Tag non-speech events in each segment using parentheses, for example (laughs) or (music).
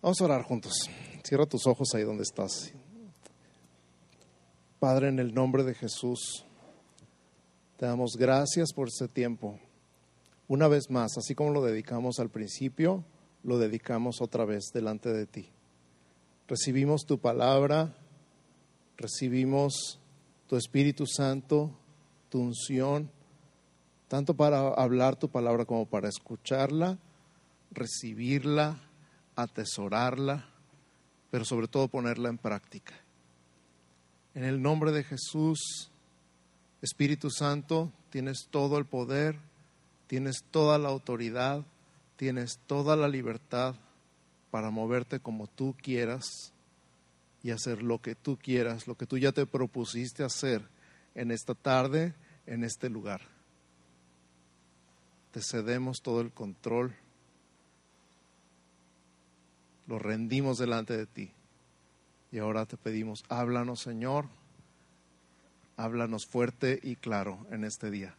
Vamos a orar juntos. Cierra tus ojos ahí donde estás. Padre, en el nombre de Jesús, te damos gracias por este tiempo. Una vez más, así como lo dedicamos al principio, lo dedicamos otra vez delante de ti. Recibimos tu palabra, recibimos tu Espíritu Santo, tu unción, tanto para hablar tu palabra como para escucharla, recibirla, atesorarla, pero sobre todo ponerla en práctica. En el nombre de Jesús, Espíritu Santo, tienes todo el poder, tienes toda la autoridad, tienes toda la libertad para moverte como tú quieras y hacer lo que tú quieras, lo que tú ya te propusiste hacer en esta tarde, en este lugar. Te cedemos todo el control, lo rendimos delante de ti. Y ahora te pedimos, háblanos Señor, háblanos fuerte y claro en este día,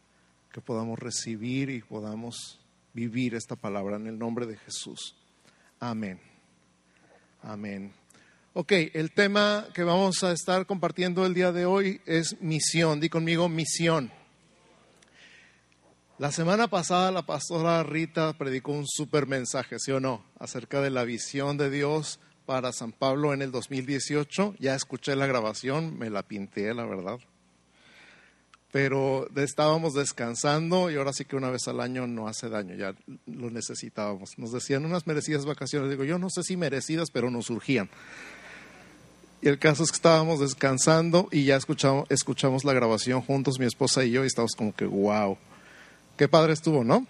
que podamos recibir y podamos vivir esta palabra en el nombre de Jesús. Amén. Amén. Ok, el tema que vamos a estar compartiendo el día de hoy es misión. Di conmigo misión. La semana pasada la pastora Rita predicó un super mensaje, ¿sí o no? Acerca de la visión de Dios para San Pablo en el 2018. Ya escuché la grabación, me la pinté, la verdad. Pero estábamos descansando y ahora sí que una vez al año no hace daño, ya lo necesitábamos. Nos decían unas merecidas vacaciones, digo, yo no sé si merecidas, pero nos surgían. Y el caso es que estábamos descansando y ya escuchamos, escuchamos la grabación juntos, mi esposa y yo, y estábamos como que, wow, qué padre estuvo, ¿no?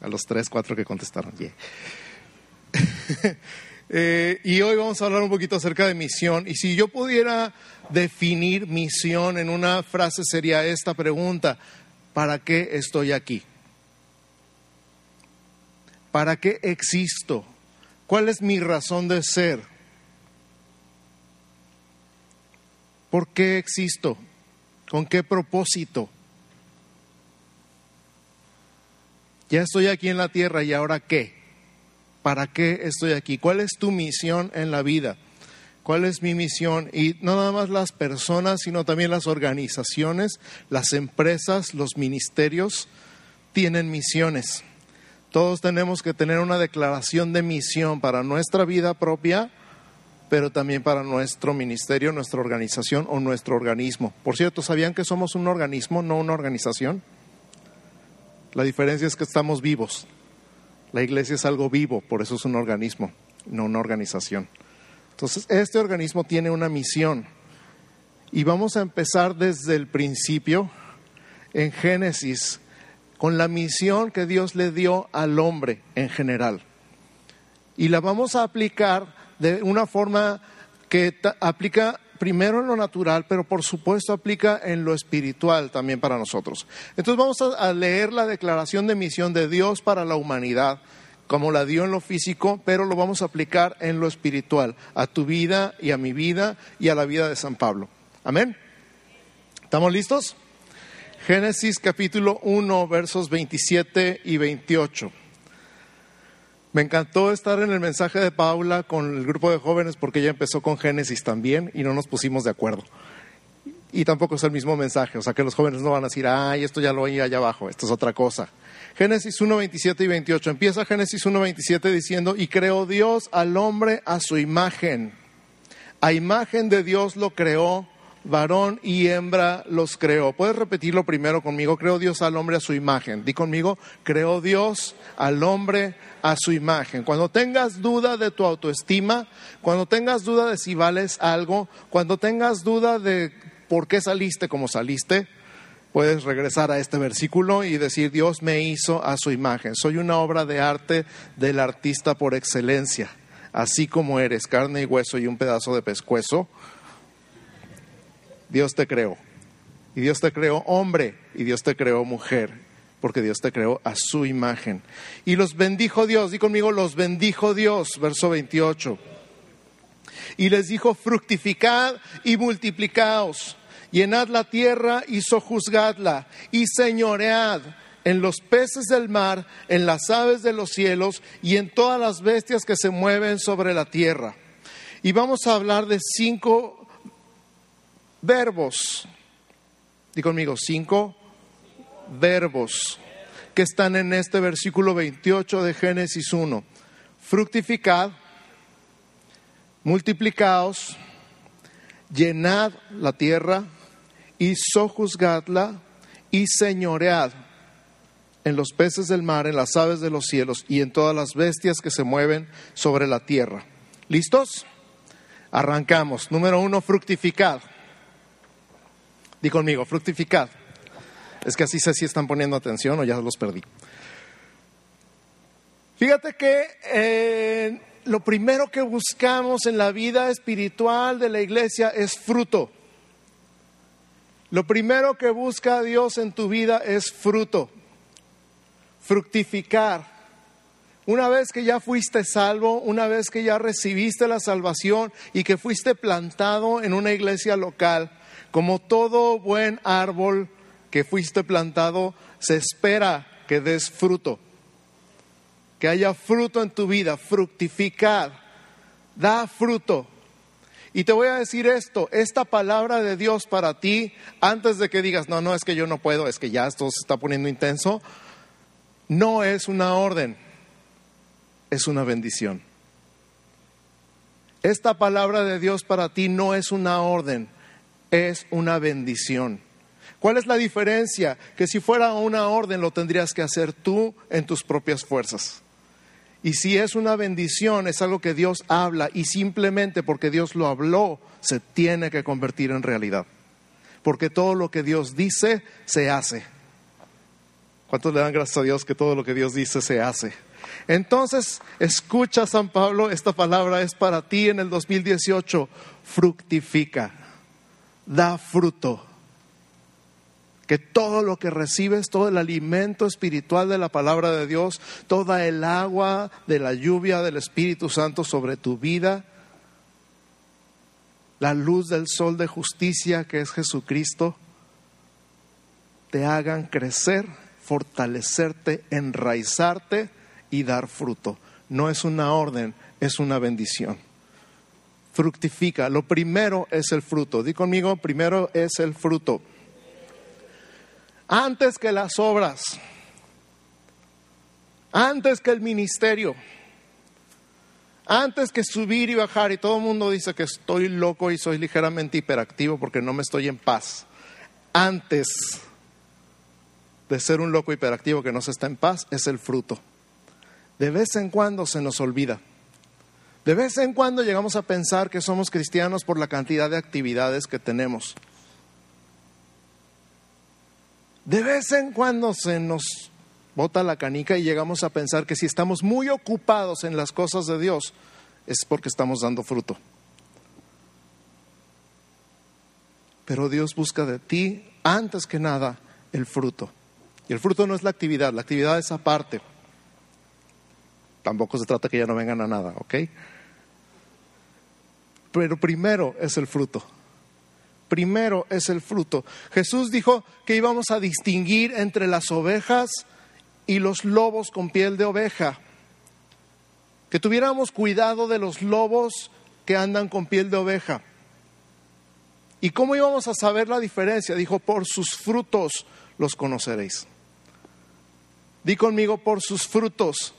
A los tres, cuatro que contestaron, (laughs) eh, y hoy vamos a hablar un poquito acerca de misión. Y si yo pudiera definir misión en una frase sería esta pregunta, ¿para qué estoy aquí? ¿Para qué existo? ¿Cuál es mi razón de ser? ¿Por qué existo? ¿Con qué propósito? Ya estoy aquí en la tierra y ahora qué? ¿Para qué estoy aquí? ¿Cuál es tu misión en la vida? ¿Cuál es mi misión? Y no nada más las personas, sino también las organizaciones, las empresas, los ministerios tienen misiones. Todos tenemos que tener una declaración de misión para nuestra vida propia pero también para nuestro ministerio, nuestra organización o nuestro organismo. Por cierto, ¿sabían que somos un organismo, no una organización? La diferencia es que estamos vivos. La iglesia es algo vivo, por eso es un organismo, no una organización. Entonces, este organismo tiene una misión. Y vamos a empezar desde el principio, en Génesis, con la misión que Dios le dio al hombre en general. Y la vamos a aplicar de una forma que aplica primero en lo natural, pero por supuesto aplica en lo espiritual también para nosotros. Entonces vamos a, leer la declaración de misión de Dios para la humanidad, como la dio en lo físico, pero lo vamos a aplicar en lo espiritual, a tu vida y a mi vida y a la vida de San Pablo. Amén. ¿Estamos listos? Génesis capítulo 1, versos 27 y 28. Me encantó estar en el mensaje de Paula con el grupo de jóvenes porque ella empezó con Génesis también y no nos pusimos de acuerdo. Y tampoco es el mismo mensaje, o sea que los jóvenes no van a decir, ay, esto ya lo oí allá abajo, esto es otra cosa. Génesis 1, 27 y 28. Empieza Génesis 1, 27 diciendo, y creó Dios al hombre a su imagen. A imagen de Dios lo creó, varón y hembra los creó. ¿Puedes repetirlo primero conmigo? Creó Dios al hombre a su imagen. Di conmigo, creó Dios al hombre a su imagen. Cuando tengas duda de tu autoestima, cuando tengas duda de si vales algo, cuando tengas duda de por qué saliste como saliste, puedes regresar a este versículo y decir, Dios me hizo a su imagen. Soy una obra de arte del artista por excelencia. Así como eres carne y hueso y un pedazo de pescuezo, Dios te creó. Y Dios te creó hombre y Dios te creó mujer porque Dios te creó a su imagen. Y los bendijo Dios, di conmigo, los bendijo Dios, verso 28. Y les dijo, fructificad y multiplicaos, llenad la tierra y sojuzgadla, y señoread en los peces del mar, en las aves de los cielos y en todas las bestias que se mueven sobre la tierra. Y vamos a hablar de cinco verbos. Di conmigo, cinco verbos que están en este versículo 28 de Génesis 1. Fructificad, multiplicaos, llenad la tierra y sojuzgadla y señoread en los peces del mar, en las aves de los cielos y en todas las bestias que se mueven sobre la tierra. ¿Listos? Arrancamos. Número uno, fructificad. Di conmigo, fructificad. Es que así sé si están poniendo atención o ya los perdí. Fíjate que eh, lo primero que buscamos en la vida espiritual de la iglesia es fruto. Lo primero que busca Dios en tu vida es fruto fructificar. Una vez que ya fuiste salvo, una vez que ya recibiste la salvación y que fuiste plantado en una iglesia local, como todo buen árbol que fuiste plantado, se espera que des fruto, que haya fruto en tu vida, fructificar, da fruto. Y te voy a decir esto, esta palabra de Dios para ti, antes de que digas, no, no, es que yo no puedo, es que ya esto se está poniendo intenso, no es una orden, es una bendición. Esta palabra de Dios para ti no es una orden, es una bendición. ¿Cuál es la diferencia? Que si fuera una orden lo tendrías que hacer tú en tus propias fuerzas. Y si es una bendición, es algo que Dios habla y simplemente porque Dios lo habló, se tiene que convertir en realidad. Porque todo lo que Dios dice, se hace. ¿Cuántos le dan gracias a Dios que todo lo que Dios dice se hace? Entonces, escucha San Pablo, esta palabra es para ti en el 2018. Fructifica, da fruto. Que todo lo que recibes, todo el alimento espiritual de la palabra de Dios, toda el agua de la lluvia del Espíritu Santo sobre tu vida, la luz del sol de justicia que es Jesucristo, te hagan crecer fortalecerte, enraizarte y dar fruto. No es una orden, es una bendición. Fructifica. Lo primero es el fruto. Di conmigo, primero es el fruto. Antes que las obras, antes que el ministerio, antes que subir y bajar, y todo el mundo dice que estoy loco y soy ligeramente hiperactivo porque no me estoy en paz. Antes de ser un loco hiperactivo que no se está en paz es el fruto. De vez en cuando se nos olvida. De vez en cuando llegamos a pensar que somos cristianos por la cantidad de actividades que tenemos. De vez en cuando se nos bota la canica y llegamos a pensar que si estamos muy ocupados en las cosas de Dios es porque estamos dando fruto. Pero Dios busca de ti, antes que nada, el fruto. Y el fruto no es la actividad, la actividad es aparte. Tampoco se trata que ya no vengan a nada, ¿ok? Pero primero es el fruto. Primero es el fruto. Jesús dijo que íbamos a distinguir entre las ovejas y los lobos con piel de oveja. Que tuviéramos cuidado de los lobos que andan con piel de oveja. ¿Y cómo íbamos a saber la diferencia? Dijo, por sus frutos los conoceréis. Di conmigo, por sus frutos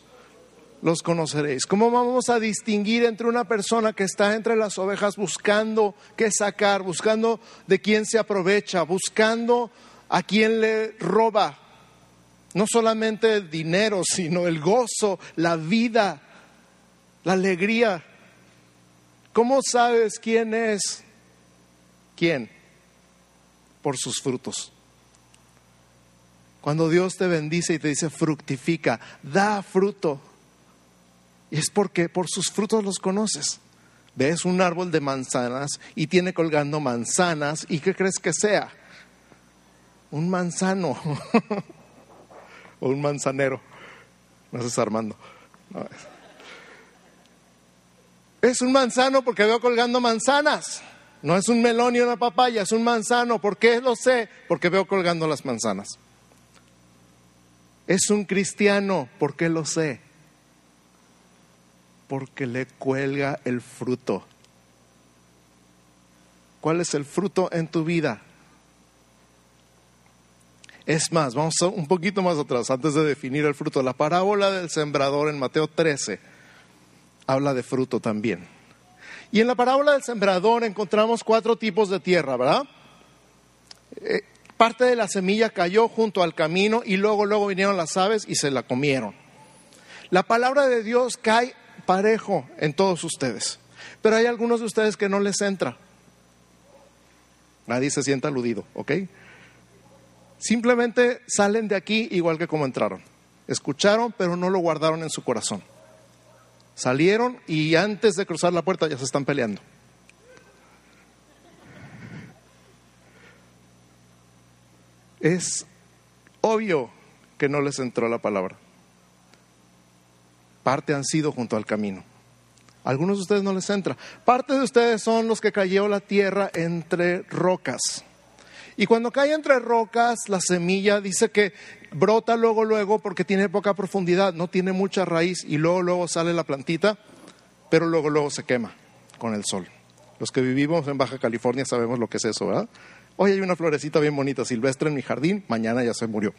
los conoceréis. ¿Cómo vamos a distinguir entre una persona que está entre las ovejas buscando qué sacar, buscando de quién se aprovecha, buscando a quién le roba? No solamente dinero, sino el gozo, la vida, la alegría. ¿Cómo sabes quién es? ¿Quién? Por sus frutos. Cuando Dios te bendice y te dice fructifica, da fruto. Y es porque por sus frutos los conoces. Ves un árbol de manzanas y tiene colgando manzanas. ¿Y qué crees que sea? Un manzano (laughs) o un manzanero. No estás Armando. Es un manzano porque veo colgando manzanas. No es un melón y una papaya, es un manzano. ¿Por qué lo sé? Porque veo colgando las manzanas. Es un cristiano, ¿por qué lo sé? Porque le cuelga el fruto. ¿Cuál es el fruto en tu vida? Es más, vamos un poquito más atrás, antes de definir el fruto. La parábola del sembrador en Mateo 13 habla de fruto también. Y en la parábola del sembrador encontramos cuatro tipos de tierra, ¿verdad? Eh, parte de la semilla cayó junto al camino y luego, luego vinieron las aves y se la comieron. La palabra de Dios cae parejo en todos ustedes, pero hay algunos de ustedes que no les entra. Nadie se sienta aludido, ¿ok? Simplemente salen de aquí igual que como entraron. Escucharon, pero no lo guardaron en su corazón. Salieron y antes de cruzar la puerta ya se están peleando. Es obvio que no les entró la palabra. Parte han sido junto al camino. Algunos de ustedes no les entra. Parte de ustedes son los que cayó la tierra entre rocas. Y cuando cae entre rocas, la semilla dice que brota luego, luego, porque tiene poca profundidad, no tiene mucha raíz y luego, luego sale la plantita, pero luego, luego se quema con el sol. Los que vivimos en Baja California sabemos lo que es eso, ¿verdad? Hoy hay una florecita bien bonita silvestre en mi jardín, mañana ya se murió.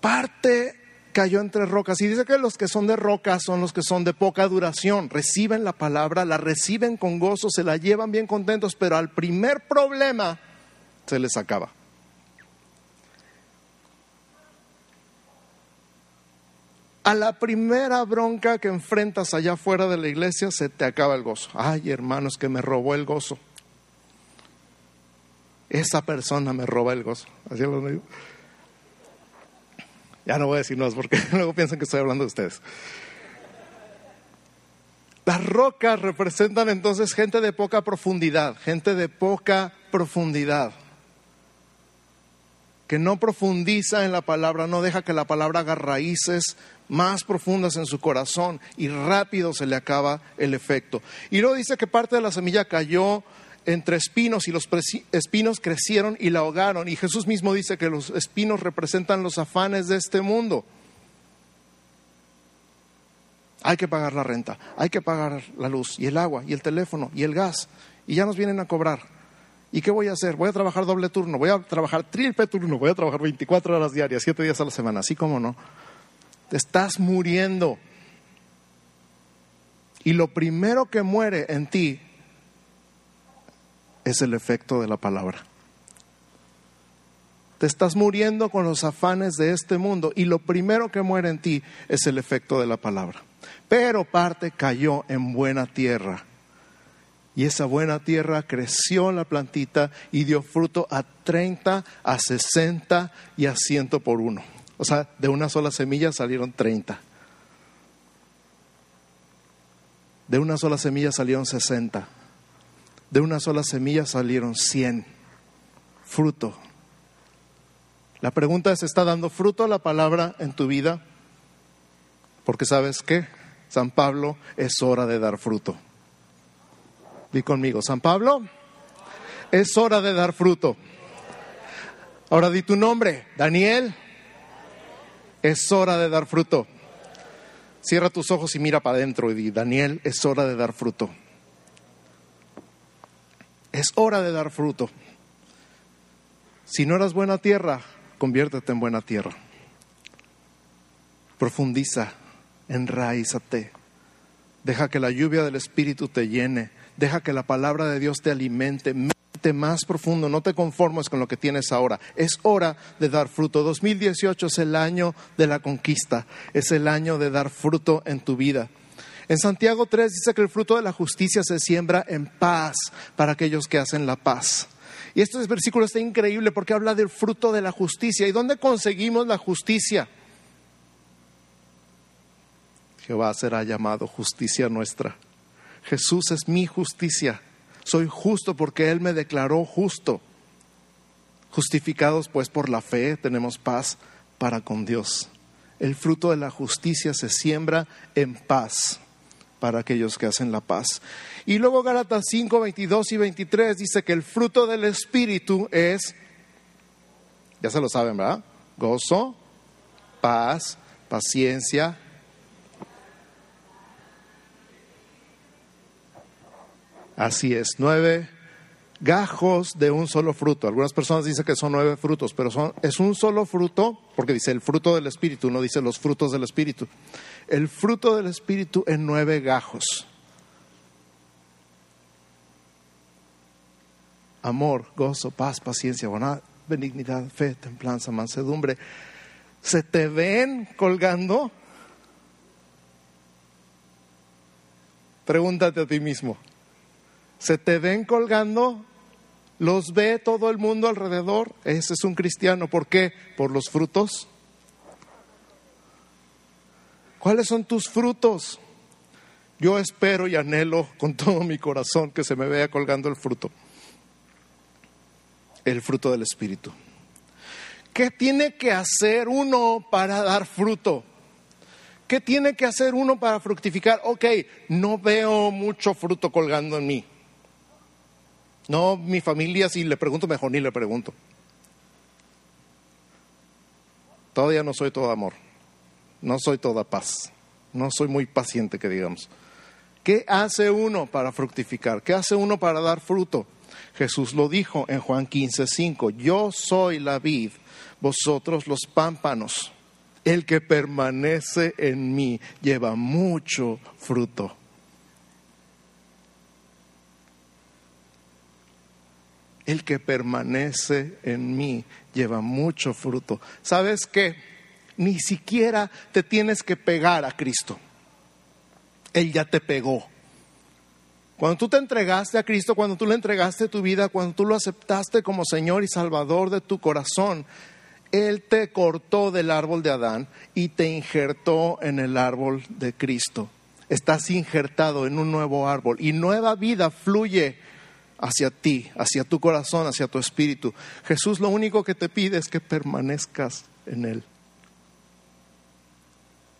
Parte cayó entre rocas. Y dice que los que son de rocas son los que son de poca duración. Reciben la palabra, la reciben con gozo, se la llevan bien contentos, pero al primer problema se les acaba. A la primera bronca que enfrentas allá fuera de la iglesia se te acaba el gozo. Ay, hermanos, que me robó el gozo. Esa persona me roba el gozo. Así lo digo. Ya no voy a decir más porque (laughs) luego piensan que estoy hablando de ustedes. Las rocas representan entonces gente de poca profundidad, gente de poca profundidad, que no profundiza en la palabra, no deja que la palabra haga raíces más profundas en su corazón y rápido se le acaba el efecto. Y luego dice que parte de la semilla cayó entre espinos y los espinos crecieron y la ahogaron. Y Jesús mismo dice que los espinos representan los afanes de este mundo. Hay que pagar la renta, hay que pagar la luz y el agua y el teléfono y el gas. Y ya nos vienen a cobrar. ¿Y qué voy a hacer? Voy a trabajar doble turno, voy a trabajar triple turno, voy a trabajar 24 horas diarias, 7 días a la semana, así como no. Te estás muriendo. Y lo primero que muere en ti es el efecto de la palabra. Te estás muriendo con los afanes de este mundo y lo primero que muere en ti es el efecto de la palabra. Pero parte cayó en buena tierra. Y esa buena tierra creció la plantita y dio fruto a 30, a 60 y a 100 por uno. O sea, de una sola semilla salieron 30. De una sola semilla salieron 60 de una sola semilla salieron cien fruto. La pregunta es, ¿está dando fruto la palabra en tu vida? Porque sabes qué, San Pablo, es hora de dar fruto. Di conmigo, San Pablo, es hora de dar fruto. Ahora di tu nombre, Daniel, es hora de dar fruto. Cierra tus ojos y mira para adentro y di, Daniel, es hora de dar fruto. Es hora de dar fruto. Si no eras buena tierra, conviértete en buena tierra. Profundiza, enraízate. Deja que la lluvia del Espíritu te llene. Deja que la palabra de Dios te alimente. Mete más profundo. No te conformes con lo que tienes ahora. Es hora de dar fruto. 2018 es el año de la conquista. Es el año de dar fruto en tu vida. En Santiago 3 dice que el fruto de la justicia se siembra en paz para aquellos que hacen la paz. Y este versículo está increíble porque habla del fruto de la justicia. ¿Y dónde conseguimos la justicia? Jehová será llamado justicia nuestra. Jesús es mi justicia. Soy justo porque Él me declaró justo. Justificados pues por la fe tenemos paz para con Dios. El fruto de la justicia se siembra en paz para aquellos que hacen la paz. Y luego Gálatas 5, 22 y 23 dice que el fruto del Espíritu es Ya se lo saben, ¿verdad? Gozo, paz, paciencia. Así es, nueve gajos de un solo fruto. Algunas personas dicen que son nueve frutos, pero son, es un solo fruto, porque dice el fruto del Espíritu, no dice los frutos del Espíritu. El fruto del Espíritu en nueve gajos. Amor, gozo, paz, paciencia, bondad, benignidad, fe, templanza, mansedumbre. ¿Se te ven colgando? Pregúntate a ti mismo. ¿Se te ven colgando? ¿Los ve todo el mundo alrededor? Ese es un cristiano. ¿Por qué? Por los frutos. ¿Cuáles son tus frutos? Yo espero y anhelo con todo mi corazón que se me vea colgando el fruto. El fruto del Espíritu. ¿Qué tiene que hacer uno para dar fruto? ¿Qué tiene que hacer uno para fructificar? Ok, no veo mucho fruto colgando en mí. No, mi familia, si le pregunto, mejor ni le pregunto. Todavía no soy todo amor. No soy toda paz. No soy muy paciente, que digamos. ¿Qué hace uno para fructificar? ¿Qué hace uno para dar fruto? Jesús lo dijo en Juan 15, 5. Yo soy la vid, vosotros los pámpanos. El que permanece en mí lleva mucho fruto. El que permanece en mí lleva mucho fruto. ¿Sabes qué? Ni siquiera te tienes que pegar a Cristo. Él ya te pegó. Cuando tú te entregaste a Cristo, cuando tú le entregaste tu vida, cuando tú lo aceptaste como Señor y Salvador de tu corazón, Él te cortó del árbol de Adán y te injertó en el árbol de Cristo. Estás injertado en un nuevo árbol y nueva vida fluye hacia ti, hacia tu corazón, hacia tu espíritu. Jesús lo único que te pide es que permanezcas en Él.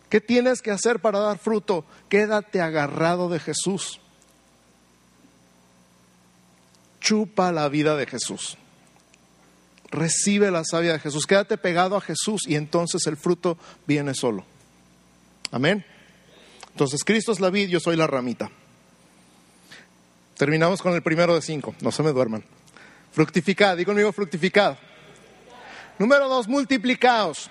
¿Qué tienes que hacer para dar fruto? Quédate agarrado de Jesús. Chupa la vida de Jesús. Recibe la savia de Jesús. Quédate pegado a Jesús y entonces el fruto viene solo. Amén. Entonces Cristo es la vid, yo soy la ramita. Terminamos con el primero de cinco. No se me duerman. Fructificad. Digo conmigo fructificad. Número dos, multiplicados.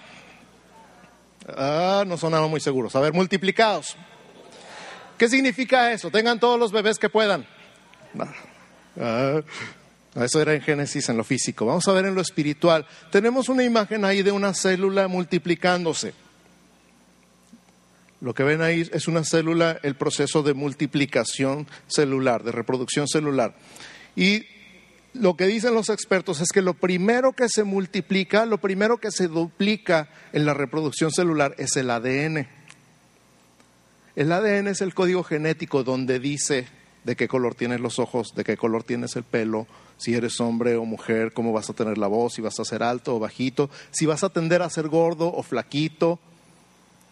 Ah, no sonaba muy seguros. A ver, multiplicados. ¿Qué significa eso? Tengan todos los bebés que puedan. Ah, eso era en Génesis, en lo físico. Vamos a ver en lo espiritual. Tenemos una imagen ahí de una célula multiplicándose. Lo que ven ahí es una célula, el proceso de multiplicación celular, de reproducción celular. Y lo que dicen los expertos es que lo primero que se multiplica, lo primero que se duplica en la reproducción celular es el ADN. El ADN es el código genético donde dice de qué color tienes los ojos, de qué color tienes el pelo, si eres hombre o mujer, cómo vas a tener la voz, si vas a ser alto o bajito, si vas a tender a ser gordo o flaquito.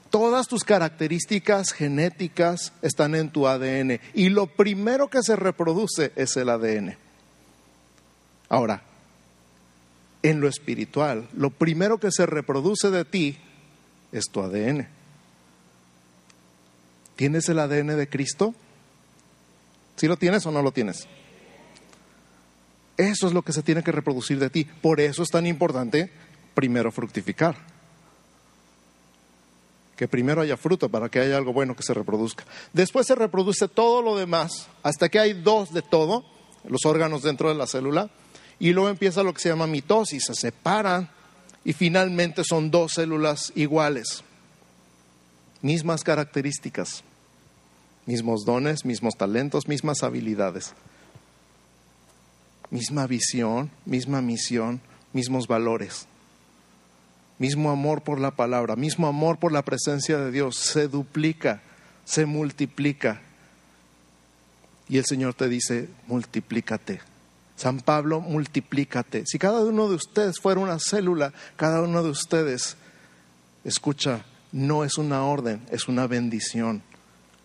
Todas tus características genéticas están en tu ADN y lo primero que se reproduce es el ADN. Ahora, en lo espiritual, lo primero que se reproduce de ti es tu ADN. ¿Tienes el ADN de Cristo? ¿Sí lo tienes o no lo tienes? Eso es lo que se tiene que reproducir de ti. Por eso es tan importante primero fructificar. Que primero haya fruto para que haya algo bueno que se reproduzca. Después se reproduce todo lo demás, hasta que hay dos de todo, los órganos dentro de la célula, y luego empieza lo que se llama mitosis, se separan y finalmente son dos células iguales, mismas características, mismos dones, mismos talentos, mismas habilidades, misma visión, misma misión, mismos valores, mismo amor por la palabra, mismo amor por la presencia de Dios, se duplica, se multiplica. Y el Señor te dice, multiplícate San Pablo, multiplícate. Si cada uno de ustedes fuera una célula, cada uno de ustedes, escucha, no es una orden, es una bendición.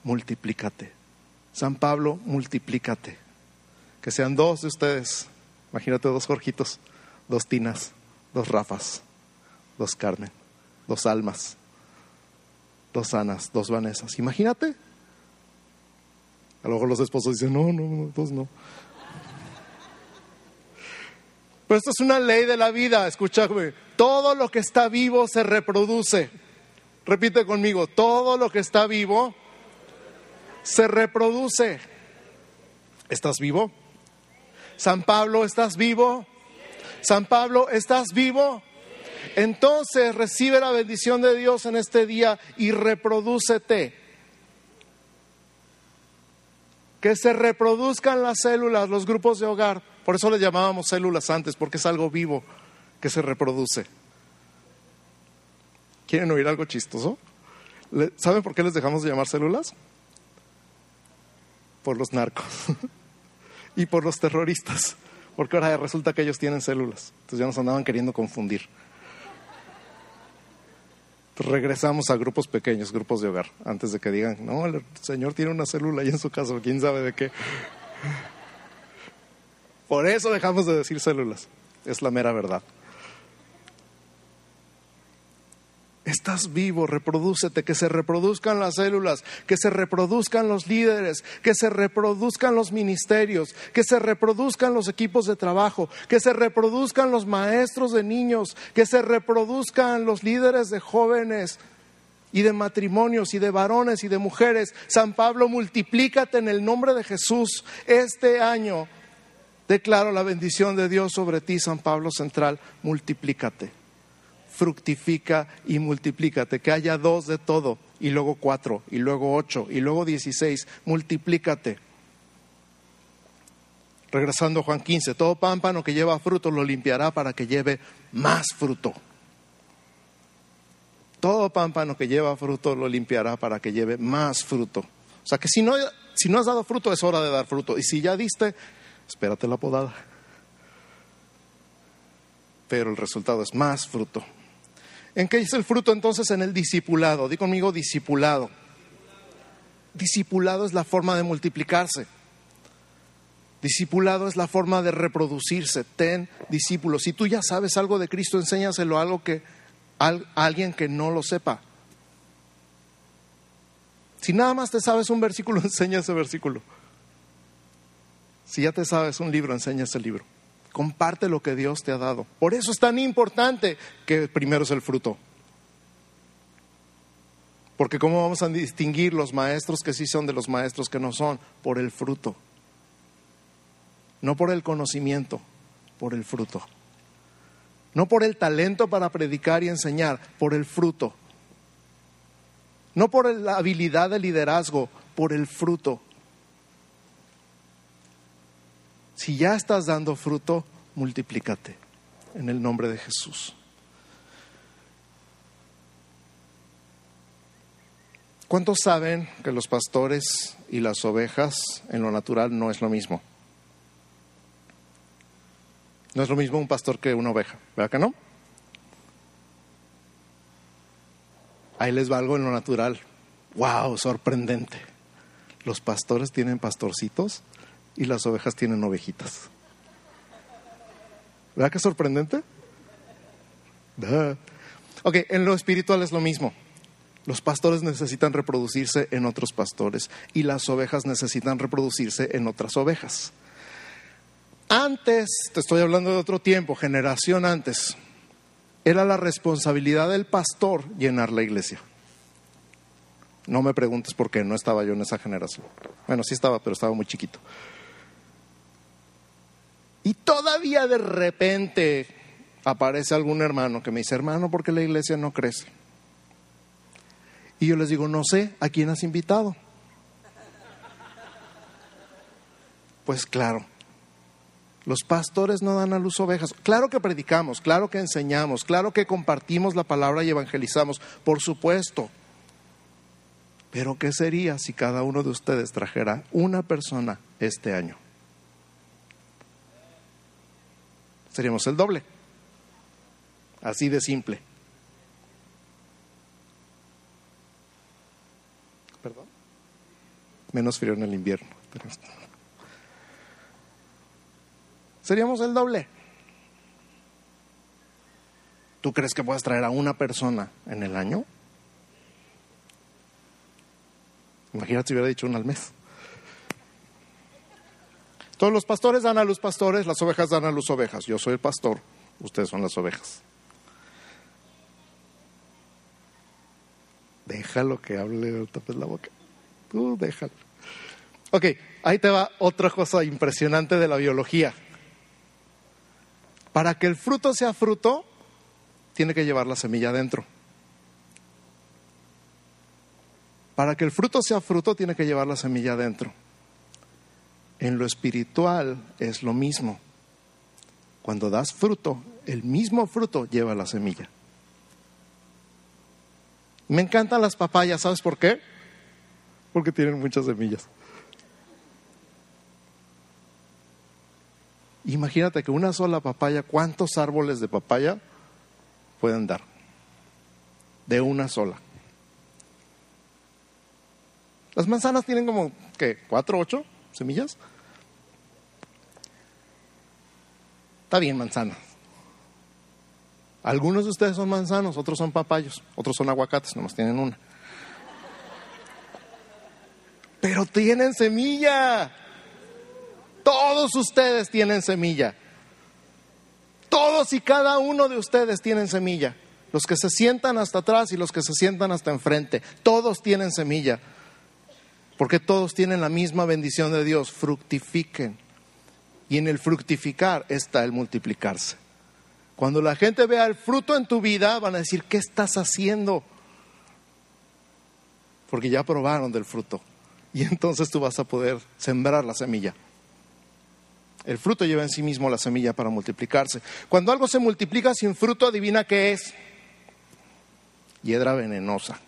Multiplícate. San Pablo, multiplícate. Que sean dos de ustedes. Imagínate dos Jorgitos, dos Tinas, dos Rafas, dos Carmen, dos Almas, dos Anas, dos Vanesas. Imagínate. A lo mejor los esposos dicen, no, no, no, dos no. Pero esto es una ley de la vida, escúchame. Todo lo que está vivo se reproduce. Repite conmigo, todo lo que está vivo se reproduce. ¿Estás vivo? San Pablo, ¿estás vivo? San Pablo, ¿estás vivo? Entonces recibe la bendición de Dios en este día y reprodúcete. Que se reproduzcan las células, los grupos de hogar. Por eso le llamábamos células antes, porque es algo vivo que se reproduce. ¿Quieren oír algo chistoso? ¿Saben por qué les dejamos de llamar células? Por los narcos (laughs) y por los terroristas, porque ahora resulta que ellos tienen células. Entonces ya nos andaban queriendo confundir regresamos a grupos pequeños, grupos de hogar, antes de que digan, no, el Señor tiene una célula ahí en su casa, quién sabe de qué. Por eso dejamos de decir células, es la mera verdad. Estás vivo, reprodúcete, que se reproduzcan las células, que se reproduzcan los líderes, que se reproduzcan los ministerios, que se reproduzcan los equipos de trabajo, que se reproduzcan los maestros de niños, que se reproduzcan los líderes de jóvenes y de matrimonios y de varones y de mujeres. San Pablo, multiplícate en el nombre de Jesús este año. Declaro la bendición de Dios sobre ti, San Pablo Central, multiplícate fructifica y multiplícate, que haya dos de todo, y luego cuatro, y luego ocho, y luego dieciséis, multiplícate. Regresando a Juan 15, todo pámpano que lleva fruto lo limpiará para que lleve más fruto. Todo pámpano que lleva fruto lo limpiará para que lleve más fruto. O sea que si no, si no has dado fruto es hora de dar fruto. Y si ya diste, espérate la podada. Pero el resultado es más fruto. ¿En qué es el fruto entonces? En el discipulado. Di conmigo discipulado. Discipulado es la forma de multiplicarse. Discipulado es la forma de reproducirse. Ten discípulos. Si tú ya sabes algo de Cristo, enséñaselo a algo que alguien que no lo sepa. Si nada más te sabes un versículo, (laughs) enseña ese versículo. Si ya te sabes un libro, enseña ese libro. Comparte lo que Dios te ha dado. Por eso es tan importante que primero es el fruto. Porque ¿cómo vamos a distinguir los maestros que sí son de los maestros que no son? Por el fruto. No por el conocimiento, por el fruto. No por el talento para predicar y enseñar, por el fruto. No por la habilidad de liderazgo, por el fruto. Si ya estás dando fruto, multiplícate en el nombre de Jesús. ¿Cuántos saben que los pastores y las ovejas en lo natural no es lo mismo? No es lo mismo un pastor que una oveja, ¿verdad que no? Ahí les va algo en lo natural. ¡Wow! Sorprendente. Los pastores tienen pastorcitos y las ovejas tienen ovejitas. ¿Verdad que es sorprendente? Ok, en lo espiritual es lo mismo. Los pastores necesitan reproducirse en otros pastores y las ovejas necesitan reproducirse en otras ovejas. Antes, te estoy hablando de otro tiempo, generación antes, era la responsabilidad del pastor llenar la iglesia. No me preguntes por qué, no estaba yo en esa generación. Bueno, sí estaba, pero estaba muy chiquito. Y todavía de repente aparece algún hermano que me dice, hermano, ¿por qué la iglesia no crece? Y yo les digo, no sé, ¿a quién has invitado? Pues claro, los pastores no dan a luz ovejas. Claro que predicamos, claro que enseñamos, claro que compartimos la palabra y evangelizamos, por supuesto. Pero ¿qué sería si cada uno de ustedes trajera una persona este año? Seríamos el doble. Así de simple. Perdón. Menos frío en el invierno. Seríamos el doble. ¿Tú crees que puedes traer a una persona en el año? Imagínate si hubiera dicho una al mes. Todos los pastores dan a los pastores, las ovejas dan a los ovejas. Yo soy el pastor, ustedes son las ovejas. Déjalo que hable, no tapes la boca. Tú déjalo. Ok, ahí te va otra cosa impresionante de la biología. Para que el fruto sea fruto, tiene que llevar la semilla adentro. Para que el fruto sea fruto, tiene que llevar la semilla adentro. En lo espiritual es lo mismo. Cuando das fruto, el mismo fruto lleva la semilla. Me encantan las papayas, ¿sabes por qué? Porque tienen muchas semillas. Imagínate que una sola papaya, ¿cuántos árboles de papaya pueden dar? De una sola. Las manzanas tienen como, ¿qué? ¿Cuatro, ocho semillas? Está bien, manzanas. Algunos de ustedes son manzanos, otros son papayos, otros son aguacates, nomás tienen una. Pero tienen semilla. Todos ustedes tienen semilla. Todos y cada uno de ustedes tienen semilla. Los que se sientan hasta atrás y los que se sientan hasta enfrente. Todos tienen semilla. Porque todos tienen la misma bendición de Dios. Fructifiquen. Y en el fructificar está el multiplicarse. Cuando la gente vea el fruto en tu vida, van a decir, ¿qué estás haciendo? Porque ya probaron del fruto. Y entonces tú vas a poder sembrar la semilla. El fruto lleva en sí mismo la semilla para multiplicarse. Cuando algo se multiplica sin fruto, adivina qué es. Hiedra venenosa.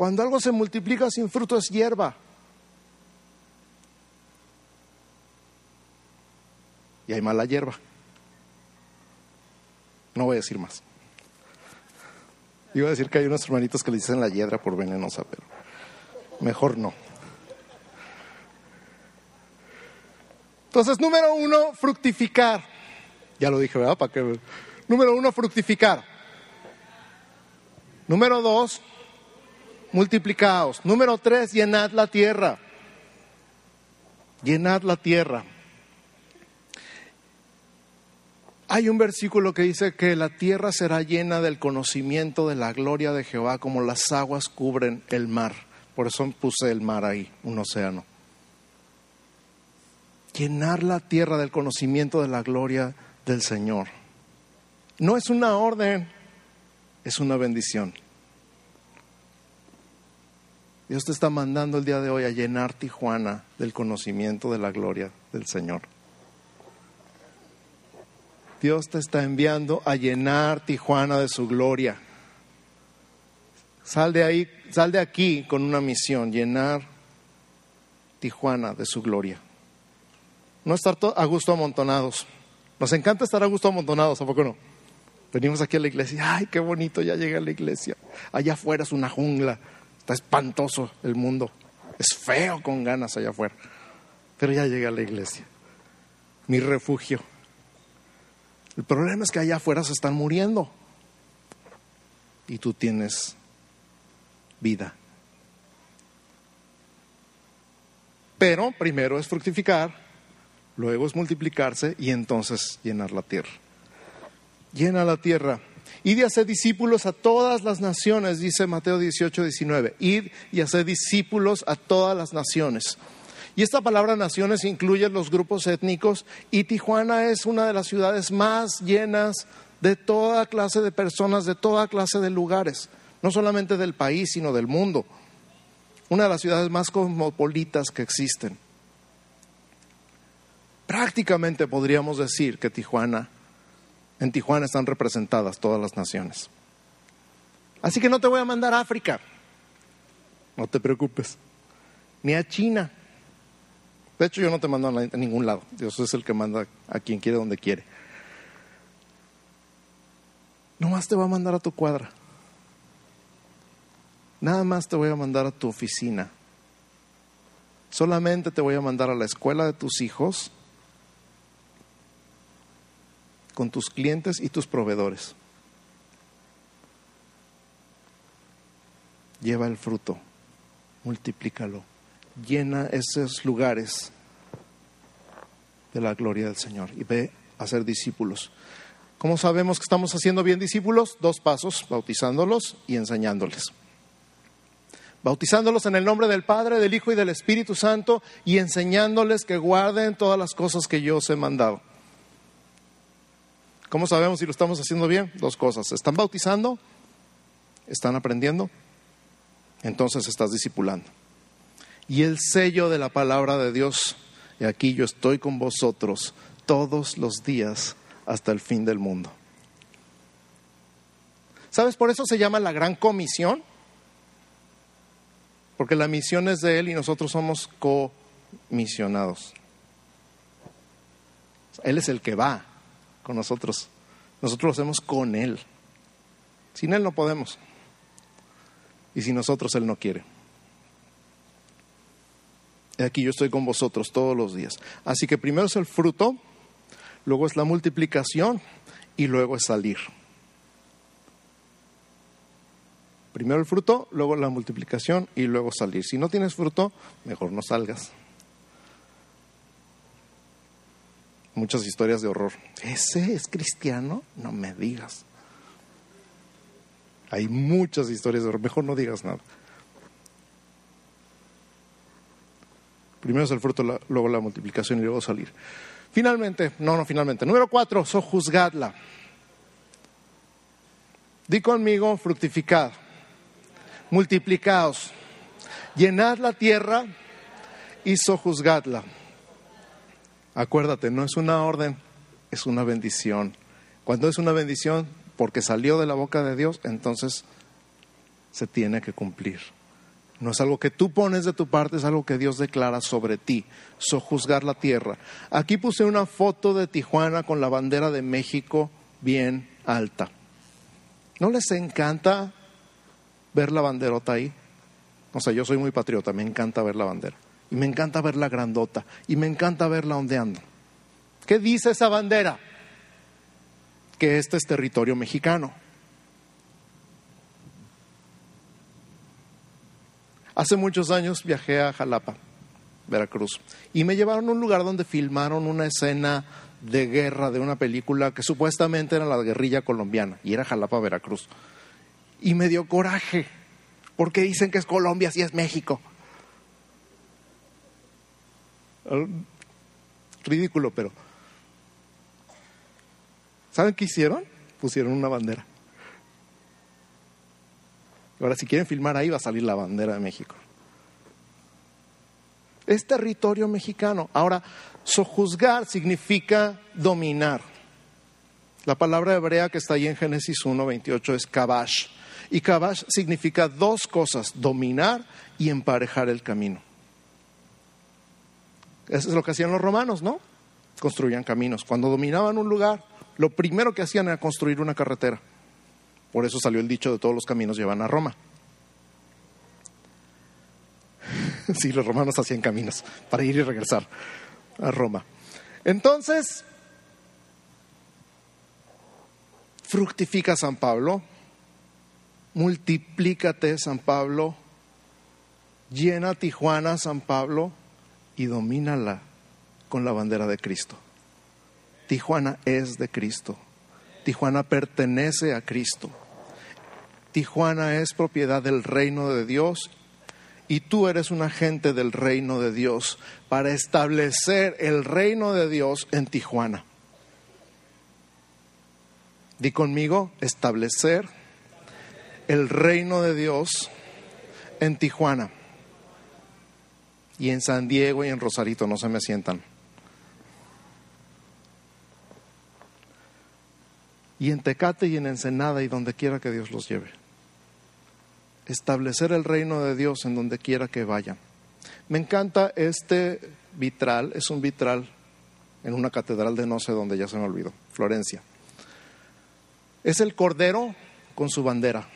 Cuando algo se multiplica sin fruto es hierba. Y hay mala hierba. No voy a decir más. Iba a decir que hay unos hermanitos que le dicen la hiedra por venenosa, pero mejor no. Entonces, número uno, fructificar. Ya lo dije, ¿verdad? ¿Para qué? Número uno, fructificar. Número dos, multiplicaos. Número tres, llenad la tierra. Llenad la tierra. Hay un versículo que dice que la tierra será llena del conocimiento de la gloria de Jehová como las aguas cubren el mar. Por eso puse el mar ahí, un océano. Llenar la tierra del conocimiento de la gloria del Señor. No es una orden, es una bendición. Dios te está mandando el día de hoy a llenar Tijuana del conocimiento de la gloria del Señor. Dios te está enviando a llenar Tijuana de su gloria. Sal de ahí, sal de aquí con una misión, llenar Tijuana de su gloria. No estar a gusto amontonados. Nos encanta estar a gusto amontonados, ¿a poco no? Venimos aquí a la iglesia, ay, qué bonito, ya llegué a la iglesia. Allá afuera es una jungla, está espantoso el mundo. Es feo con ganas allá afuera. Pero ya llegué a la iglesia, mi refugio. El problema es que allá afuera se están muriendo y tú tienes vida. Pero primero es fructificar, luego es multiplicarse y entonces llenar la tierra. Llena la tierra. Id y hacer discípulos a todas las naciones, dice Mateo 18, 19. Id y hacer discípulos a todas las naciones. Y esta palabra naciones incluye los grupos étnicos y Tijuana es una de las ciudades más llenas de toda clase de personas, de toda clase de lugares, no solamente del país, sino del mundo. Una de las ciudades más cosmopolitas que existen. Prácticamente podríamos decir que Tijuana, en Tijuana están representadas todas las naciones. Así que no te voy a mandar a África, no te preocupes, ni a China, de hecho, yo no te mando a ningún lado. Dios es el que manda a quien quiere, donde quiere. No más te va a mandar a tu cuadra. Nada más te voy a mandar a tu oficina. Solamente te voy a mandar a la escuela de tus hijos con tus clientes y tus proveedores. Lleva el fruto, multiplícalo, llena esos lugares de la gloria del Señor y ve a ser discípulos. ¿Cómo sabemos que estamos haciendo bien discípulos? Dos pasos, bautizándolos y enseñándoles. Bautizándolos en el nombre del Padre, del Hijo y del Espíritu Santo y enseñándoles que guarden todas las cosas que yo os he mandado. ¿Cómo sabemos si lo estamos haciendo bien? Dos cosas. ¿Están bautizando? ¿Están aprendiendo? Entonces estás discipulando. Y el sello de la palabra de Dios, y aquí yo estoy con vosotros todos los días hasta el fin del mundo. ¿Sabes? Por eso se llama la gran comisión. Porque la misión es de Él y nosotros somos comisionados. Él es el que va con nosotros. Nosotros lo hacemos con Él. Sin Él no podemos. Y sin nosotros Él no quiere. Aquí yo estoy con vosotros todos los días. Así que primero es el fruto luego es la multiplicación y luego es salir. Primero el fruto, luego la multiplicación y luego salir. Si no tienes fruto, mejor no salgas. Muchas historias de horror. ¿Ese es cristiano? No me digas. Hay muchas historias de horror. Mejor no digas nada. Primero es el fruto, luego la multiplicación y luego salir. Finalmente, no, no, finalmente. Número cuatro, sojuzgadla. Di conmigo, fructificad, multiplicaos, llenad la tierra y sojuzgadla. Acuérdate, no es una orden, es una bendición. Cuando es una bendición, porque salió de la boca de Dios, entonces se tiene que cumplir. No es algo que tú pones de tu parte, es algo que Dios declara sobre ti, sojuzgar la tierra. Aquí puse una foto de Tijuana con la bandera de México bien alta. ¿No les encanta ver la banderota ahí? O sea, yo soy muy patriota, me encanta ver la bandera. Y me encanta ver la grandota. Y me encanta verla ondeando. ¿Qué dice esa bandera? Que este es territorio mexicano. Hace muchos años viajé a Jalapa, Veracruz, y me llevaron a un lugar donde filmaron una escena de guerra de una película que supuestamente era la guerrilla colombiana, y era Jalapa, Veracruz. Y me dio coraje, porque dicen que es Colombia si es México. Ridículo, pero... ¿Saben qué hicieron? Pusieron una bandera. Ahora, si quieren filmar ahí, va a salir la bandera de México. Es territorio mexicano. Ahora, sojuzgar significa dominar. La palabra hebrea que está ahí en Génesis 1, 28 es kabash. Y kabash significa dos cosas, dominar y emparejar el camino. Eso es lo que hacían los romanos, ¿no? Construían caminos. Cuando dominaban un lugar, lo primero que hacían era construir una carretera. Por eso salió el dicho de todos los caminos llevan a Roma. (laughs) sí, los romanos hacían caminos para ir y regresar a Roma. Entonces, fructifica San Pablo, multiplícate San Pablo, llena Tijuana San Pablo y domínala con la bandera de Cristo. Tijuana es de Cristo. Tijuana pertenece a Cristo. Tijuana es propiedad del reino de Dios y tú eres un agente del reino de Dios para establecer el reino de Dios en Tijuana. Di conmigo, establecer el reino de Dios en Tijuana. Y en San Diego y en Rosarito, no se me sientan. y en Tecate y en Ensenada y donde quiera que Dios los lleve. Establecer el reino de Dios en donde quiera que vayan. Me encanta este vitral, es un vitral en una catedral de no sé dónde, ya se me olvidó, Florencia. Es el Cordero con su bandera.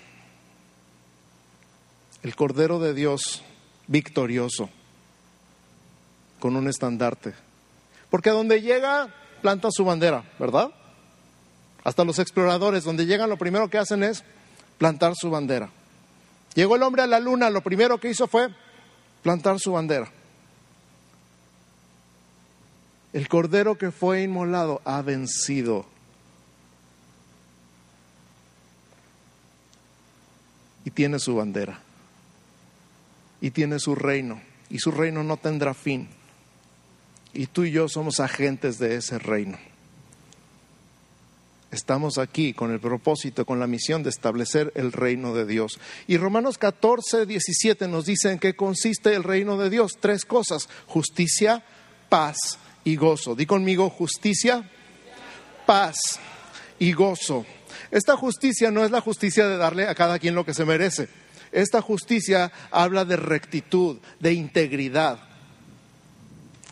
El Cordero de Dios victorioso, con un estandarte. Porque donde llega, planta su bandera, ¿verdad? Hasta los exploradores, donde llegan, lo primero que hacen es plantar su bandera. Llegó el hombre a la luna, lo primero que hizo fue plantar su bandera. El cordero que fue inmolado ha vencido. Y tiene su bandera. Y tiene su reino. Y su reino no tendrá fin. Y tú y yo somos agentes de ese reino. Estamos aquí con el propósito, con la misión de establecer el reino de Dios. Y Romanos 14, 17 nos dice en qué consiste el reino de Dios. Tres cosas, justicia, paz y gozo. Di conmigo justicia, paz y gozo. Esta justicia no es la justicia de darle a cada quien lo que se merece. Esta justicia habla de rectitud, de integridad.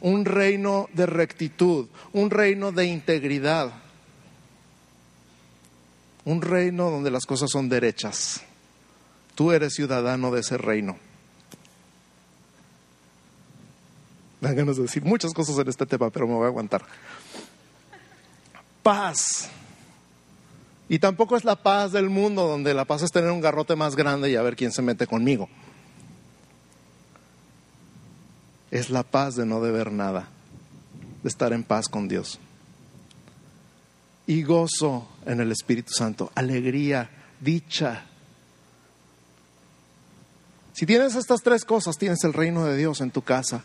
Un reino de rectitud, un reino de integridad. Un reino donde las cosas son derechas. Tú eres ciudadano de ese reino. Dan de decir muchas cosas en este tema, pero me voy a aguantar. Paz. Y tampoco es la paz del mundo, donde la paz es tener un garrote más grande y a ver quién se mete conmigo. Es la paz de no deber nada, de estar en paz con Dios. Y gozo en el Espíritu Santo, alegría, dicha. Si tienes estas tres cosas, tienes el reino de Dios en tu casa.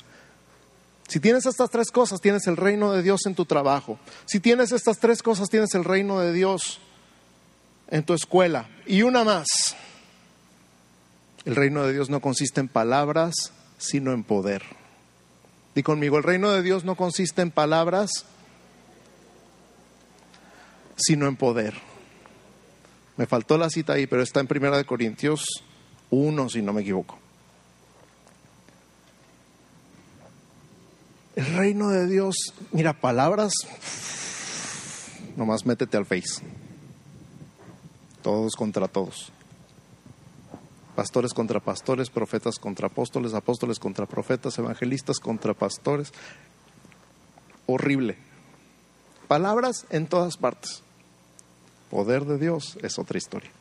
Si tienes estas tres cosas, tienes el reino de Dios en tu trabajo. Si tienes estas tres cosas, tienes el reino de Dios en tu escuela. Y una más. El reino de Dios no consiste en palabras, sino en poder. Di conmigo, el reino de Dios no consiste en palabras, sino en poder. Me faltó la cita ahí, pero está en Primera de Corintios 1, si no me equivoco. El reino de Dios, mira, palabras, nomás métete al face. Todos contra todos. Pastores contra pastores, profetas contra apóstoles, apóstoles contra profetas, evangelistas contra pastores. Horrible. Palabras en todas partes. Poder de Dios es otra historia.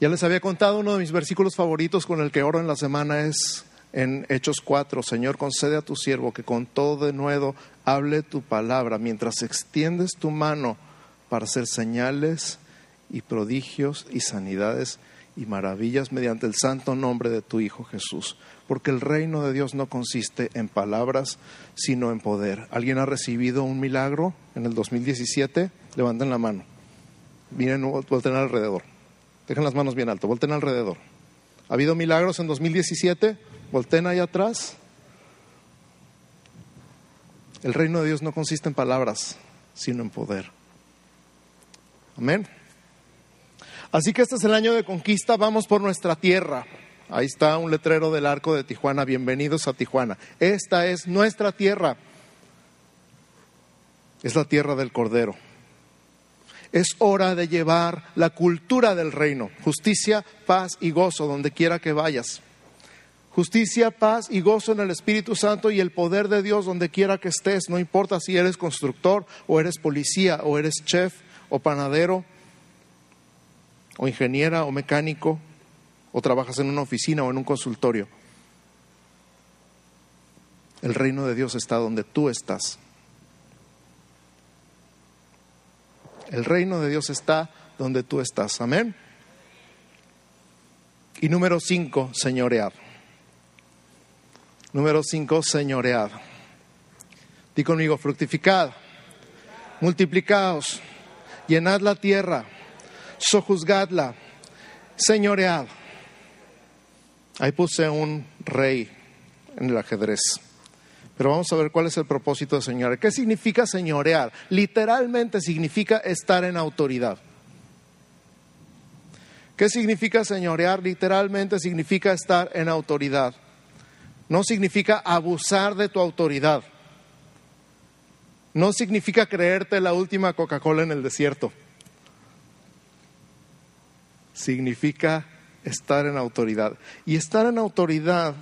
Ya les había contado uno de mis versículos favoritos con el que oro en la semana es en Hechos 4, Señor, concede a tu siervo que con todo de nuevo hable tu palabra mientras extiendes tu mano para hacer señales y prodigios y sanidades y maravillas mediante el santo nombre de tu Hijo Jesús. Porque el reino de Dios no consiste en palabras, sino en poder. ¿Alguien ha recibido un milagro en el 2017? Levanten la mano. Miren, volten alrededor. Dejen las manos bien alto, volten alrededor. ¿Ha habido milagros en 2017? Volten ahí atrás. El reino de Dios no consiste en palabras, sino en poder. Amén. Así que este es el año de conquista, vamos por nuestra tierra. Ahí está un letrero del arco de Tijuana, bienvenidos a Tijuana. Esta es nuestra tierra. Es la tierra del Cordero. Es hora de llevar la cultura del reino, justicia, paz y gozo donde quiera que vayas. Justicia, paz y gozo en el Espíritu Santo y el poder de Dios donde quiera que estés, no importa si eres constructor o eres policía o eres chef o panadero o ingeniera o mecánico o trabajas en una oficina o en un consultorio. El reino de Dios está donde tú estás. El reino de Dios está donde tú estás. Amén. Y número cinco, señorear. Número cinco, señoread. Di conmigo, fructificad, multiplicaos, llenad la tierra, sojuzgadla, señoread. Ahí puse un rey en el ajedrez. Pero vamos a ver cuál es el propósito de señorear. ¿Qué significa señorear? Literalmente significa estar en autoridad. ¿Qué significa señorear? Literalmente significa estar en autoridad no significa abusar de tu autoridad. No significa creerte la última Coca-Cola en el desierto. Significa estar en autoridad. Y estar en autoridad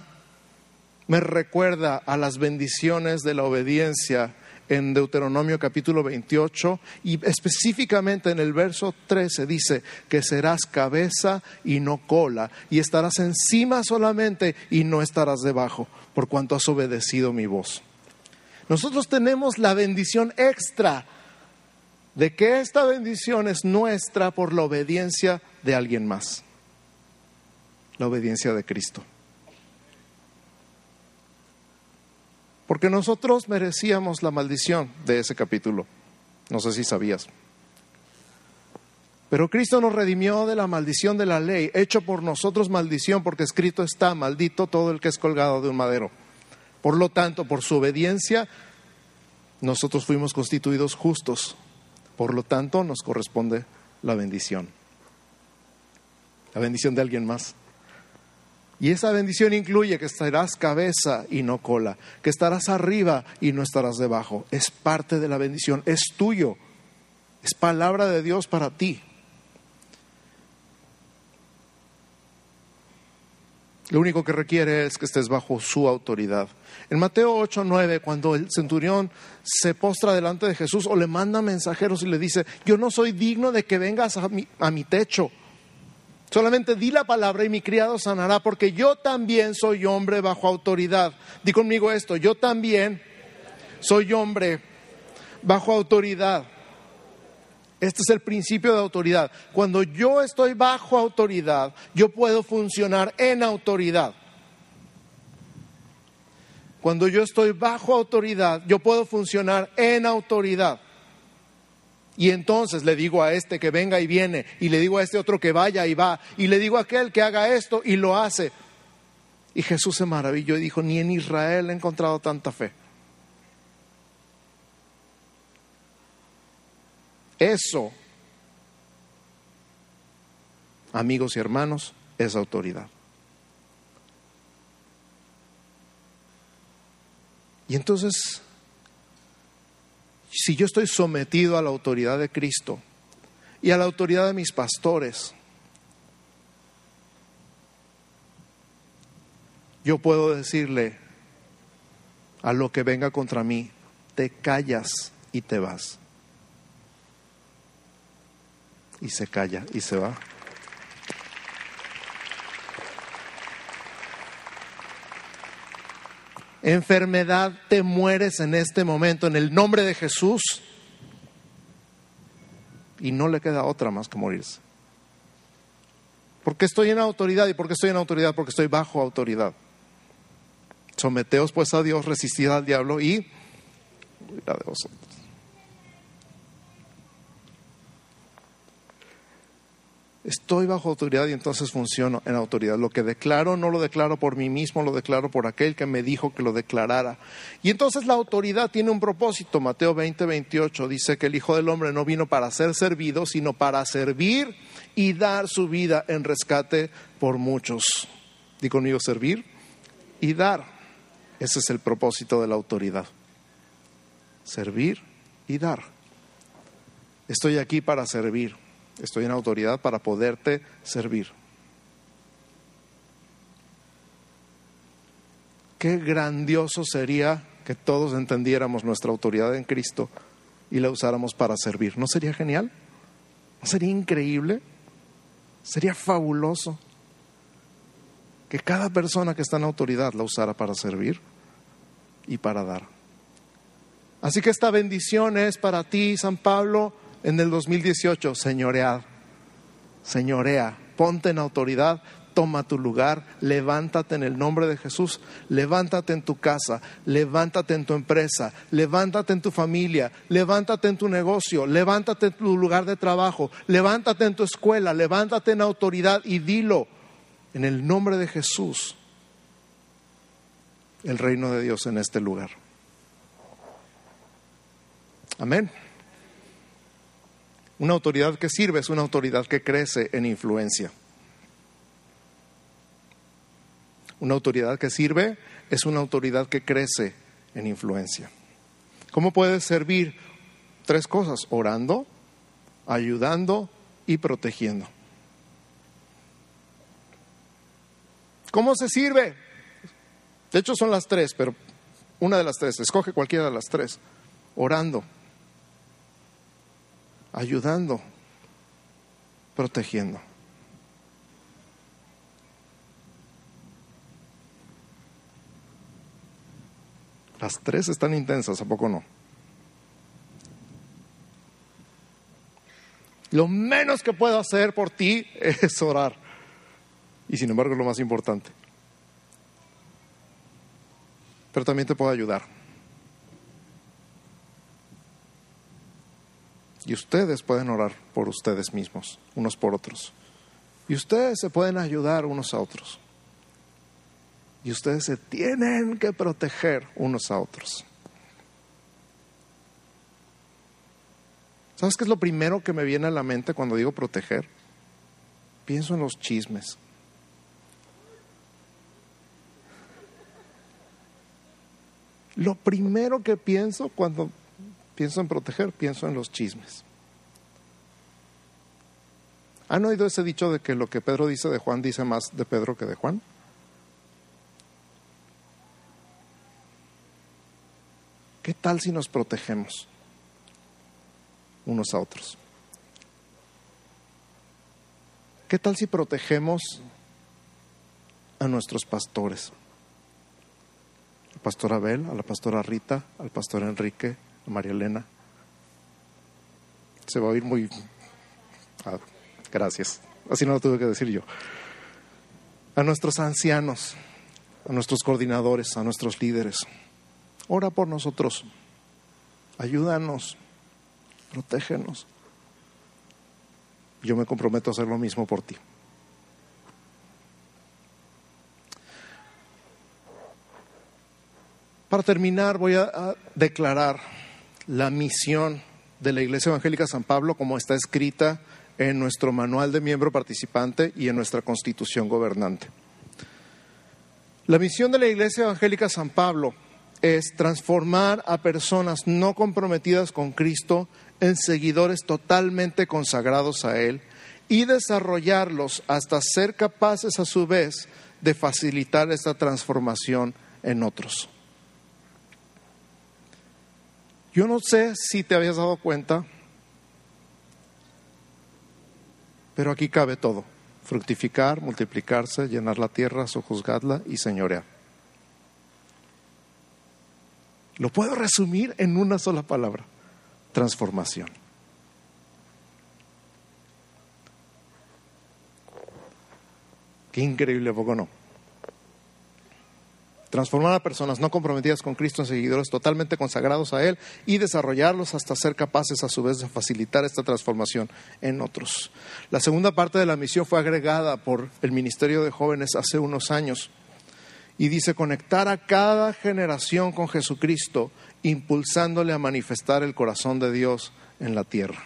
me recuerda a las bendiciones de la obediencia en Deuteronomio capítulo 28 y específicamente en el verso 13 dice que serás cabeza y no cola y estarás encima solamente y no estarás debajo por cuanto has obedecido mi voz. Nosotros tenemos la bendición extra de que esta bendición es nuestra por la obediencia de alguien más, la obediencia de Cristo. Porque nosotros merecíamos la maldición de ese capítulo. No sé si sabías. Pero Cristo nos redimió de la maldición de la ley, hecho por nosotros maldición, porque escrito está, maldito todo el que es colgado de un madero. Por lo tanto, por su obediencia, nosotros fuimos constituidos justos. Por lo tanto, nos corresponde la bendición. La bendición de alguien más. Y esa bendición incluye que estarás cabeza y no cola, que estarás arriba y no estarás debajo. Es parte de la bendición, es tuyo, es palabra de Dios para ti. Lo único que requiere es que estés bajo su autoridad. En Mateo 8, 9, cuando el centurión se postra delante de Jesús o le manda mensajeros y le dice, yo no soy digno de que vengas a mi, a mi techo, Solamente di la palabra y mi criado sanará, porque yo también soy hombre bajo autoridad. Di conmigo esto, yo también soy hombre bajo autoridad. Este es el principio de autoridad. Cuando yo estoy bajo autoridad, yo puedo funcionar en autoridad. Cuando yo estoy bajo autoridad, yo puedo funcionar en autoridad. Y entonces le digo a este que venga y viene, y le digo a este otro que vaya y va, y le digo a aquel que haga esto y lo hace. Y Jesús se maravilló y dijo, ni en Israel he encontrado tanta fe. Eso, amigos y hermanos, es autoridad. Y entonces si yo estoy sometido a la autoridad de Cristo y a la autoridad de mis pastores, yo puedo decirle a lo que venga contra mí, te callas y te vas. Y se calla y se va. enfermedad, te mueres en este momento en el nombre de Jesús. Y no le queda otra más que morirse. Porque estoy en autoridad y porque estoy en autoridad, porque estoy bajo autoridad. Someteos pues a Dios, resistid al diablo y la de vosotros. Estoy bajo autoridad y entonces funciono en autoridad. Lo que declaro no lo declaro por mí mismo, lo declaro por aquel que me dijo que lo declarara. Y entonces la autoridad tiene un propósito. Mateo 20, 28 dice que el Hijo del Hombre no vino para ser servido, sino para servir y dar su vida en rescate por muchos. Di conmigo servir y dar. Ese es el propósito de la autoridad. Servir y dar. Estoy aquí para servir Estoy en autoridad para poderte servir. Qué grandioso sería que todos entendiéramos nuestra autoridad en Cristo y la usáramos para servir. ¿No sería genial? ¿No sería increíble? Sería fabuloso que cada persona que está en autoridad la usara para servir y para dar. Así que esta bendición es para ti, San Pablo, en el 2018, señoread, señorea, ponte en autoridad, toma tu lugar, levántate en el nombre de Jesús, levántate en tu casa, levántate en tu empresa, levántate en tu familia, levántate en tu negocio, levántate en tu lugar de trabajo, levántate en tu escuela, levántate en autoridad y dilo en el nombre de Jesús el reino de Dios en este lugar. Amén. Una autoridad que sirve es una autoridad que crece en influencia. Una autoridad que sirve es una autoridad que crece en influencia. ¿Cómo puedes servir? Tres cosas, orando, ayudando y protegiendo. ¿Cómo se sirve? De hecho son las tres, pero una de las tres, escoge cualquiera de las tres. orando, ayudando, protegiendo. Las tres están intensas, ¿a poco no? Lo menos que puedo hacer por ti (laughs) es orar. Y sin embargo es lo más importante. Pero también te puedo ayudar. Y ustedes pueden orar por ustedes mismos, unos por otros. Y ustedes se pueden ayudar unos a otros. Y ustedes se tienen que proteger unos a otros. ¿Sabes qué es lo primero que me viene a la mente cuando digo proteger? Pienso en los chismes. Lo primero que pienso cuando pienso en proteger, pienso en los chismes. ¿Han oído ese dicho de que lo que Pedro dice de Juan dice más de Pedro que de Juan? ¿Qué tal si nos protegemos unos a otros? ¿Qué tal si protegemos a nuestros pastores? Al pastor Abel, a la pastora Rita, al pastor Enrique, María Elena. Se va a oír muy... Ah, gracias. Así no lo tuve que decir yo. A nuestros ancianos, a nuestros coordinadores, a nuestros líderes. Ora por nosotros. Ayúdanos. Protégenos. Yo me comprometo a hacer lo mismo por ti. Para terminar, voy a, declarar la misión de la Iglesia Evangélica San Pablo como está escrita en nuestro manual de miembro participante y en nuestra constitución gobernante. La misión de la Iglesia Evangélica San Pablo es transformar a personas no comprometidas con Cristo en seguidores totalmente consagrados a Él y desarrollarlos hasta ser capaces a su vez de facilitar esta transformación en otros. Yo no sé si te habías dado cuenta, pero aquí cabe todo. Fructificar, multiplicarse, llenar la tierra, sojuzgarla y señorear. Lo puedo resumir en una sola palabra, transformación. Qué increíble, poco no? Transformar a personas no comprometidas con Cristo en seguidores totalmente consagrados a Él y desarrollarlos hasta ser capaces a su vez de facilitar esta transformación en otros. La segunda parte de la misión fue agregada por el Ministerio de Jóvenes hace unos años y dice conectar a cada generación con Jesucristo, impulsándole a manifestar el corazón de Dios en la tierra.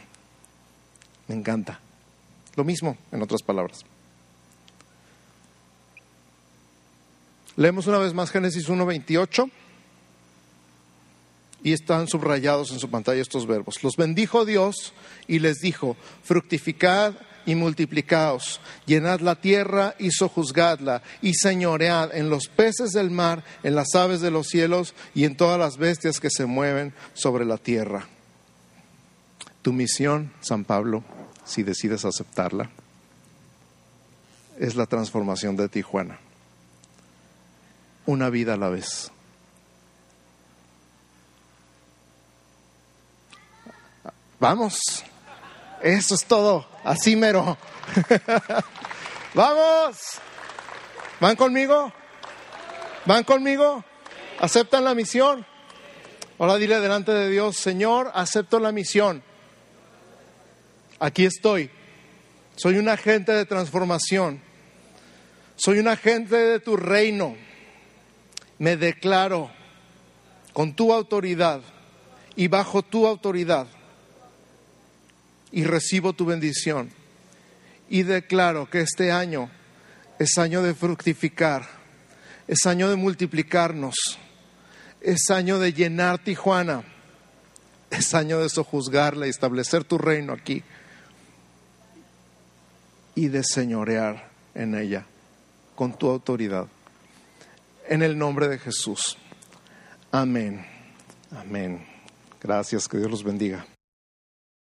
Me encanta. Lo mismo, en otras palabras. Leemos una vez más Génesis 1.28 y están subrayados en su pantalla estos verbos. Los bendijo Dios y les dijo, fructificad y multiplicaos, llenad la tierra y sojuzgadla, y señoread en los peces del mar, en las aves de los cielos y en todas las bestias que se mueven sobre la tierra. Tu misión, San Pablo, si decides aceptarla, es la transformación de Tijuana. Una vida a la vez. Vamos. Eso es todo. Así mero. (laughs) Vamos. ¿Van conmigo? ¿Van conmigo? ¿Aceptan la misión? Ahora dile delante de Dios, Señor, acepto la misión. Aquí estoy. Soy un agente de transformación. Soy un agente de tu reino. Me declaro con tu autoridad y bajo tu autoridad y recibo tu bendición. Y declaro que este año es año de fructificar, es año de multiplicarnos, es año de llenar Tijuana, es año de sojuzgarla y establecer tu reino aquí y de señorear en ella con tu autoridad. En el nombre de Jesús. Amén. Amén. Gracias, que Dios los bendiga.